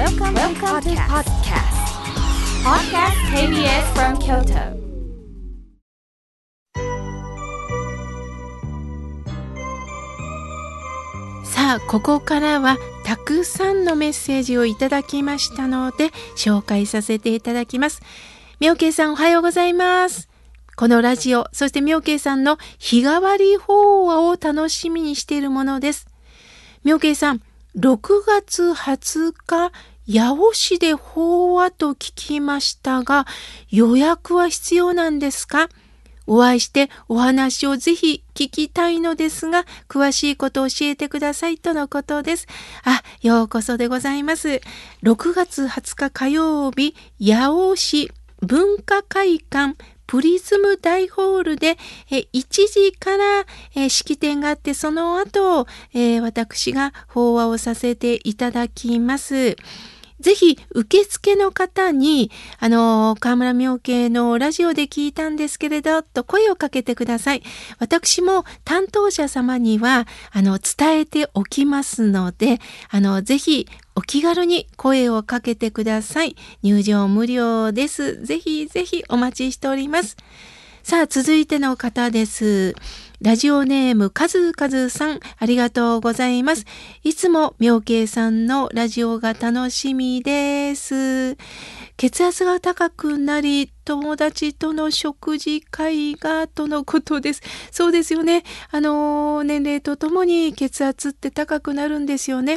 Welcome, Welcome to podcast. Podcast KBS from Kyoto. さあここからはたくさんのメッセージをいただきましたので紹介させていただきます。みょうけいさんおはようございます。このラジオ、そしてみょうけいさんの日替わり法話を楽しみにしているものです。みょうけいさん、6月20日、八尾市で法話と聞きましたが、予約は必要なんですか？お会いしてお話をぜひ聞きたいのですが、詳しいことを教えてくださいとのことです。あ、ようこそでございます。6月20日火曜日、八尾市文化会館プリズム大ホールでえ1時からえ式典があってその後、え私が法話をさせていただきます。ぜひ受付の方に、あの、河村明慶のラジオで聞いたんですけれど、と声をかけてください。私も担当者様には、あの、伝えておきますので、あの、ぜひお気軽に声をかけてください。入場無料です。ぜひぜひお待ちしております。さあ、続いての方です。ラジオネーム、かずかずさん、ありがとうございます。いつも、妙慶さんのラジオが楽しみです。血圧が高くなり、友達との食事会が、とのことです。そうですよね。あの、年齢とともに血圧って高くなるんですよね。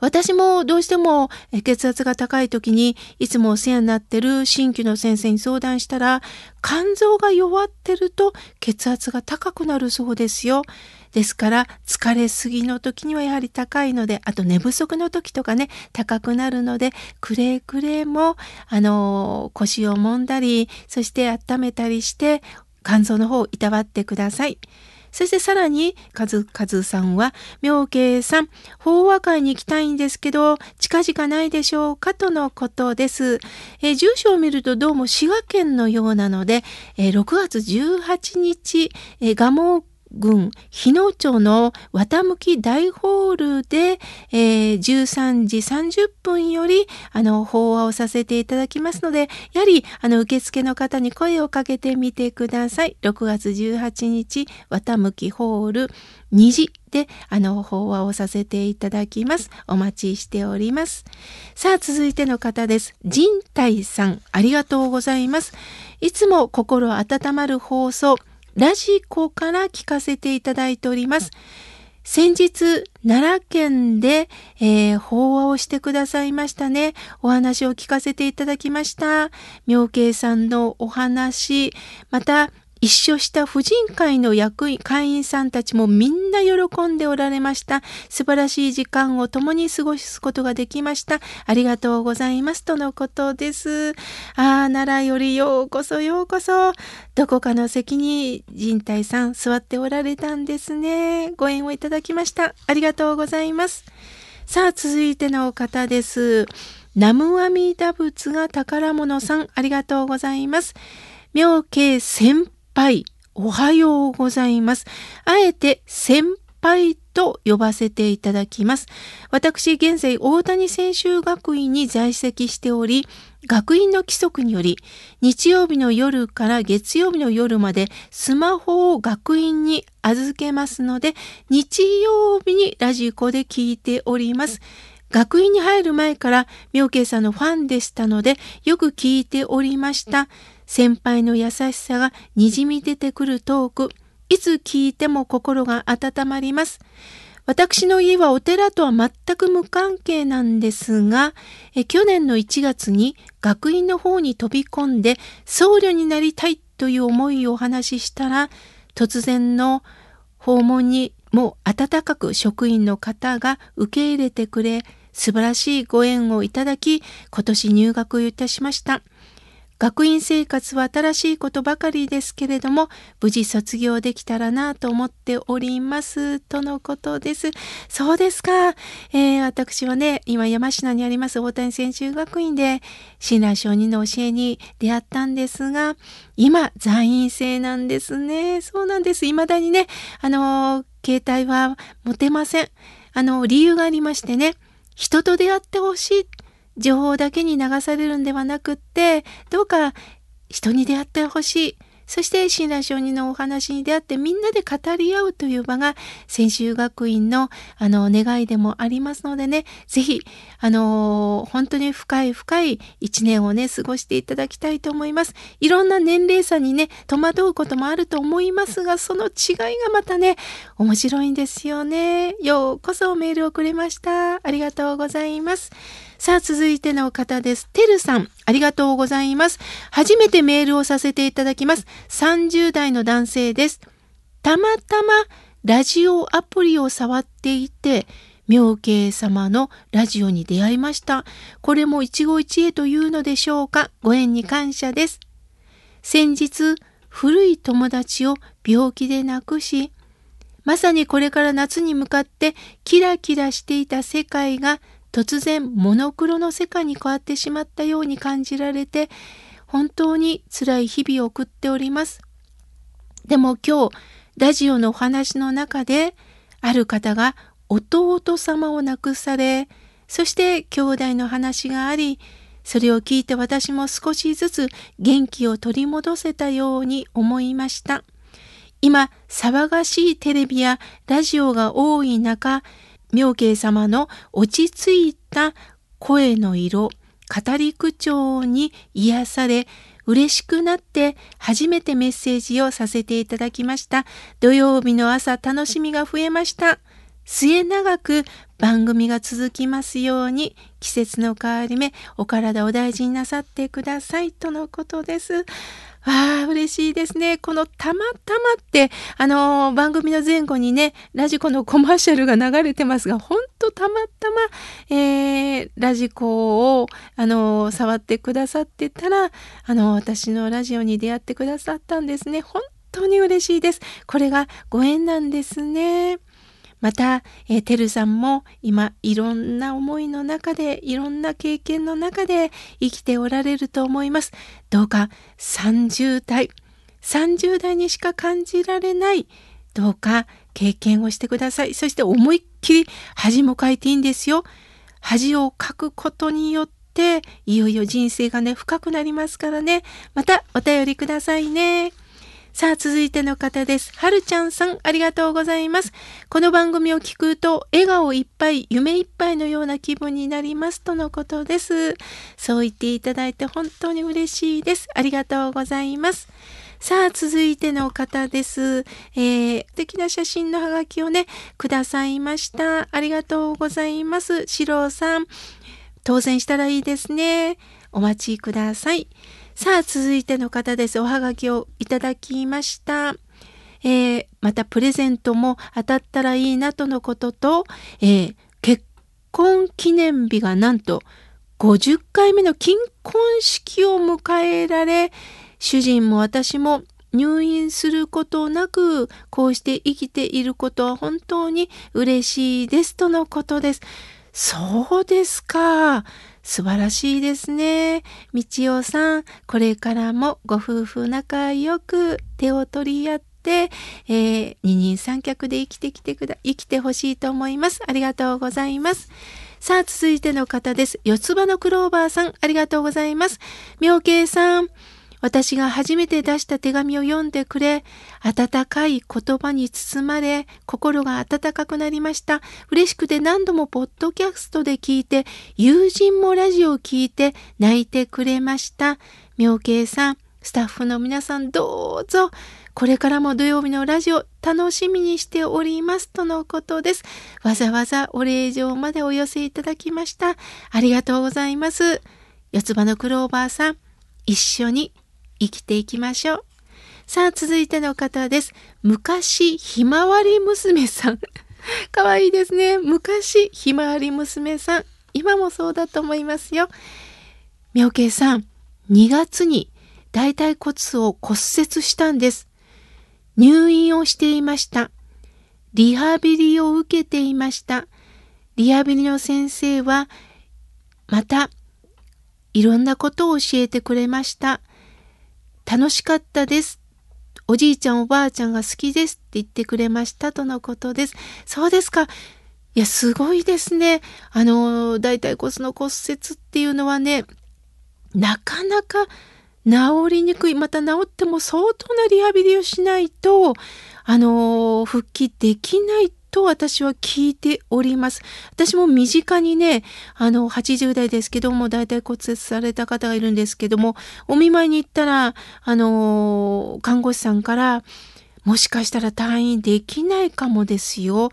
私もどうしても血圧が高い時にいつもお世話になってる新規の先生に相談したら肝臓が弱ってると血圧が高くなるそうですよ。ですから疲れすぎの時にはやはり高いのであと寝不足の時とかね高くなるのでくれぐれもあの腰を揉んだりそして温めたりして肝臓の方をいたわってください。そしてさらに、カズカズさんは、妙慶さん、法和会に行きたいんですけど、近々ないでしょうかとのことです。え、住所を見るとどうも滋賀県のようなので、え、6月18日、えー、蒲郡日野町の綿向き大ホールで、えー、13時30分よりあの法話をさせていただきますのでやはりあの受付の方に声をかけてみてください。6月18日綿向きホール2時であの法話をさせていただきます。お待ちしております。さあ続いての方です。人体さんありがとうございます。いつも心温まる放送。ラジコから聞かせていただいております。先日、奈良県で、えー、法話をしてくださいましたね。お話を聞かせていただきました。妙慶さんのお話、また、一緒した婦人会の役員、会員さんたちもみんな喜んでおられました。素晴らしい時間を共に過ごすことができました。ありがとうございます。とのことです。ああ、奈良よりようこそようこそ。どこかの席に人体さん座っておられたんですね。ご縁をいただきました。ありがとうございます。さあ、続いての方です。ナムアミダ仏が宝物さん、ありがとうございます。妙慶先輩、おはようございます。あえて先輩と呼ばせていただきます。私、現在、大谷専修学院に在籍しており、学院の規則により、日曜日の夜から月曜日の夜までスマホを学院に預けますので、日曜日にラジコで聞いております。学院に入る前から妙慶さんのファンでしたので、よく聞いておりました。先輩の優しさがにじみ出てくるトーク、いつ聞いても心が温まります。私の家はお寺とは全く無関係なんですが、え去年の1月に学院の方に飛び込んで僧侶になりたいという思いをお話ししたら、突然の訪問にも温かく職員の方が受け入れてくれ、素晴らしいご縁をいただき、今年入学いたしました。学院生活は新しいことばかりですけれども、無事卒業できたらなと思っております。とのことです。そうですか。えー、私はね、今山科にあります大谷専修学院で、親鸞上人の教えに出会ったんですが、今、在院生なんですね。そうなんです。未だにね、あの、携帯は持てません。あの、理由がありましてね、人と出会ってほしい。情報だけに流されるんではなくって、どうか人に出会ってほしい。そして親鸞上人のお話に出会ってみんなで語り合うという場が専修学院のあの願いでもありますのでね、ぜひ、あの本当に深い深い一年をね、過ごしていただきたいと思います。いろんな年齢差にね、戸惑うこともあると思いますが、その違いがまたね、面白いんですよね。ようこそメールをくれました。ありがとうございます。さあ、続いての方です。てるさん、ありがとうございます。初めてメールをさせていただきます。30代の男性です。たまたまラジオアプリを触っていて、妙慶様のラジオに出会いました。これも一期一会というのでしょうか？ご縁に感謝です。先日、古い友達を病気で亡くし、まさにこれから夏に向かってキラキラしていた世界が突然モノクロの世界に変わってしまったように感じられて本当に辛い日々を送っております。でも今日ラジオのお話の中である方が弟様を亡くされそして兄弟の話がありそれを聞いて私も少しずつ元気を取り戻せたように思いました。今騒がしいテレビやラジオが多い中妙慶様の落ち着いた声の色、語り口調に癒され、嬉しくなって初めてメッセージをさせていただきました。土曜日の朝楽しみが増えました。末永く番組が続きますように季節の変わり目お体を大事になさってくださいとのことです。わあ、嬉しいですね。このたまたまって、あのー、番組の前後にね、ラジコのコマーシャルが流れてますが、ほんとたまたま、えー、ラジコを、あのー、触ってくださってたら、あの私のラジオに出会ってくださったんですね。本当に嬉しいです。これがご縁なんですね。また、えー、てるさんも今いろんな思いの中でいろんな経験の中で生きておられると思います。どうか30代30代にしか感じられないどうか経験をしてください。そして思いっきり恥もかいていいんですよ。恥をかくことによっていよいよ人生がね深くなりますからね。またお便りくださいね。さあ、続いての方です。はるちゃんさん、ありがとうございます。この番組を聞くと、笑顔いっぱい、夢いっぱいのような気分になりますとのことです。そう言っていただいて本当に嬉しいです。ありがとうございます。さあ、続いての方です。えー、素敵な写真のハガキをね、くださいました。ありがとうございます。四郎さん。当選したらいいですね。お待ちください。さあ、続いての方です。おはがきをいただきました。えー、またプレゼントも当たったらいいなとのことと、えー、結婚記念日がなんと50回目の金婚式を迎えられ、主人も私も入院することなく、こうして生きていることは本当に嬉しいですとのことです。そうですか。素晴らしいですね。道夫さん、これからもご夫婦仲良く手を取り合って、えー、二人三脚で生きてきてくだ、生きてほしいと思います。ありがとうございます。さあ、続いての方です。四つ葉のクローバーさん、ありがとうございます。妙慶さん、私が初めて出した手紙を読んでくれ、温かい言葉に包まれ、心が温かくなりました。嬉しくて何度もポッドキャストで聞いて、友人もラジオを聞いて泣いてくれました。妙慶さん、スタッフの皆さんどうぞ、これからも土曜日のラジオ楽しみにしておりますとのことです。わざわざお礼状までお寄せいただきました。ありがとうございます。四つ葉のクローバーさん、一緒に生きていきましょう。さあ、続いての方です。昔、ひまわり娘さん。かわいいですね。昔、ひまわり娘さん。今もそうだと思いますよ。妙慶さん、2月に大腿骨を骨折したんです。入院をしていました。リハビリを受けていました。リハビリの先生は、また、いろんなことを教えてくれました。楽しかったです。おじいちゃんおばあちゃんが好きですって言ってくれましたとのことです。そうですか。いや、すごいですね。あの、大腿骨の骨折っていうのはね、なかなか治りにくい。また治っても相当なリハビリをしないと、あの、復帰できないと私は聞いております。私も身近にね、あの、80代ですけども、大体骨折された方がいるんですけども、お見舞いに行ったら、あの、看護師さんから、もしかしたら退院できないかもですよ。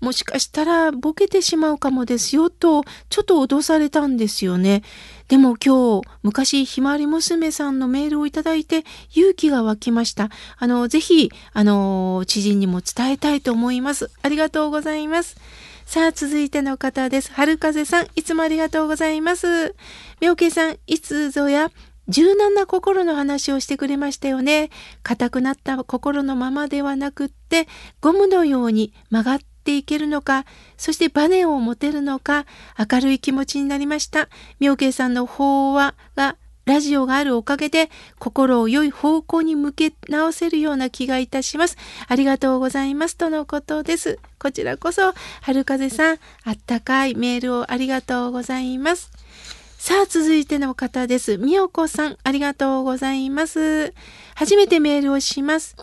もしかしたらボケてしまうかもですよと、ちょっと脅されたんですよね。でも今日、昔、ひまわり娘さんのメールをいただいて、勇気が湧きました。あの、ぜひ、あの、知人にも伝えたいと思います。ありがとうございます。さあ、続いての方です。春風さん、いつもありがとうございます。妙慶さん、いつぞや、柔軟な心の話をしてくれましたよね。硬くなった心のままではなくって、ゴムのように曲がってていけるのか、そしてバネを持てるのか、明るい気持ちになりました。妙慶さんの法話がラジオがあるおかげで心を良い方向に向け直せるような気がいたします。ありがとうございますとのことです。こちらこそ、春風さん、あったかいメールをありがとうございます。さあ、続いての方です。みよこさん、ありがとうございます。初めてメールをします。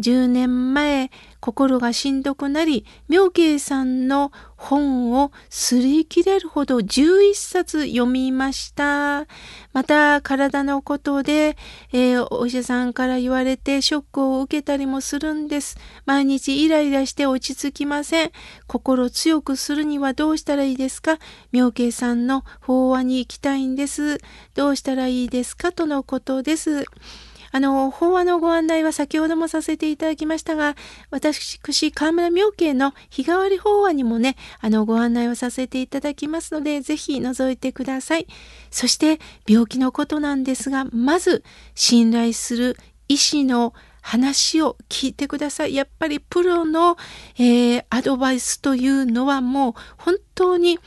10年前、心がしんどくなり、妙慶さんの本を擦り切れるほど11冊読みました。また、体のことで、えー、お医者さんから言われてショックを受けたりもするんです。毎日イライラして落ち着きません。心強くするにはどうしたらいいですか？妙慶さんの法話に行きたいんです。どうしたらいいですか？とのことです。あの、法話のご案内は先ほどもさせていただきましたが、私、河村明慶の日替わり法話にもね、あの、ご案内をさせていただきますので、ぜひ覗いてください。そして、病気のことなんですが、まず、信頼する医師の話を聞いてください。やっぱりプロの、えー、アドバイスというのはもう本当に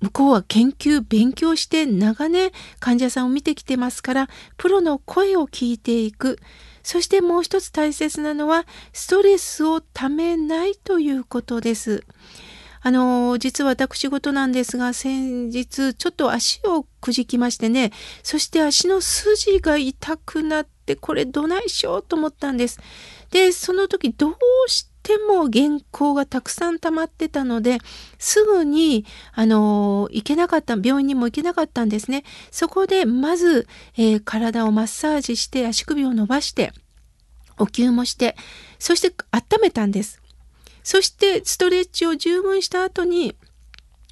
向こうは研究、勉強して長年患者さんを見てきてますから、プロの声を聞いていく。そしてもう一つ大切なのは、ストレスをためないということです。あの、実は私事なんですが、先日ちょっと足をくじきましてね、そして足の筋が痛くなって、これどないしようと思ったんです。で、その時どうしても原稿がたくさん溜まってたので、すぐに、あの、行けなかった、病院にも行けなかったんですね。そこで、まず、えー、体をマッサージして、足首を伸ばして、お灸もして、そして温めたんです。そして、ストレッチを十分した後に、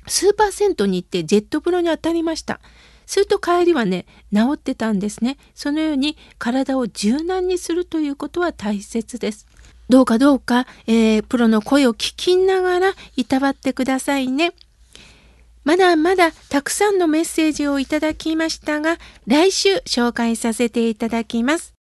スーパー銭湯に行ってジェット風呂に当たりました。すると帰りはね、治ってたんですね。そのように体を柔軟にするということは大切です。どうかどうか、えー、プロの声を聞きながらいたわってくださいね。まだまだたくさんのメッセージをいただきましたが、来週紹介させていただきます。